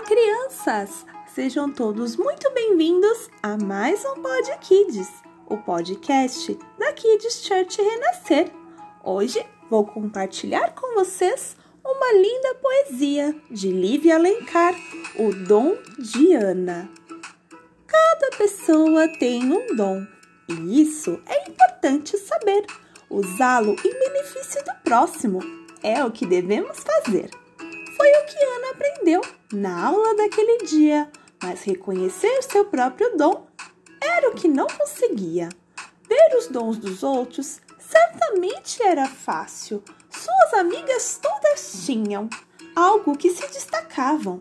Olá, crianças! Sejam todos muito bem-vindos a mais um Pod Kids, o podcast da Kids Church Renascer. Hoje vou compartilhar com vocês uma linda poesia de Lívia Alencar, O Dom de Ana. Cada pessoa tem um dom e isso é importante saber. Usá-lo em benefício do próximo é o que devemos fazer. Aprendeu na aula daquele dia, mas reconhecer seu próprio dom era o que não conseguia. Ver os dons dos outros certamente era fácil. Suas amigas todas tinham algo que se destacavam.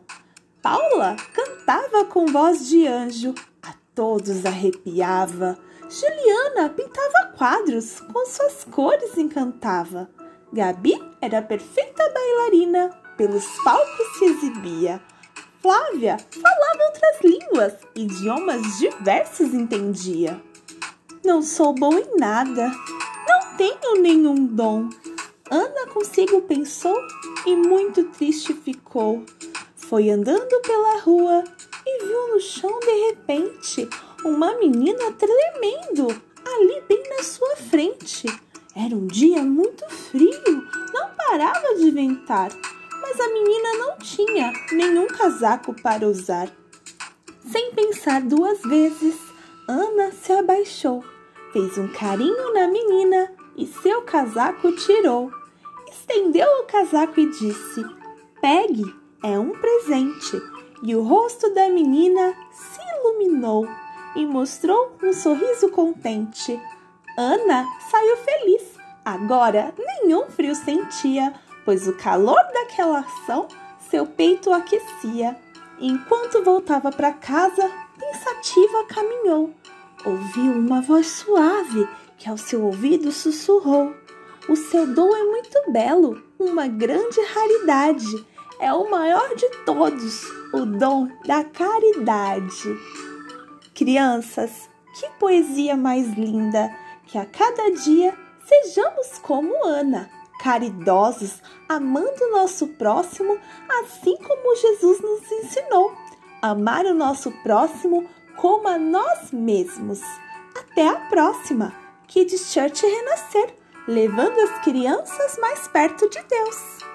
Paula cantava com voz de anjo, a todos arrepiava. Juliana pintava quadros, com suas cores encantava. Gabi era perfeita bailarina, pelos palcos se exibia. Flávia falava outras línguas, idiomas diversos entendia. Não sou bom em nada, não tenho nenhum dom. Ana consigo pensou e muito triste ficou. Foi andando pela rua e viu no chão de repente uma menina tremendo ali bem na sua frente. Era um dia muito frio, não parava de ventar a menina não tinha nenhum casaco para usar. Sem pensar duas vezes, Ana se abaixou, fez um carinho na menina e seu casaco tirou. Estendeu o casaco e disse: Pegue, é um presente. E o rosto da menina se iluminou e mostrou um sorriso contente. Ana saiu feliz. Agora nenhum frio sentia pois o calor daquela ação seu peito aquecia. Enquanto voltava para casa, pensativa caminhou. Ouviu uma voz suave que ao seu ouvido sussurrou: O seu dom é muito belo, uma grande raridade. É o maior de todos, o dom da caridade. Crianças, que poesia mais linda! Que a cada dia sejamos como Ana caridosos, amando o nosso próximo, assim como Jesus nos ensinou. Amar o nosso próximo como a nós mesmos. Até a próxima! Kids Church Renascer, levando as crianças mais perto de Deus.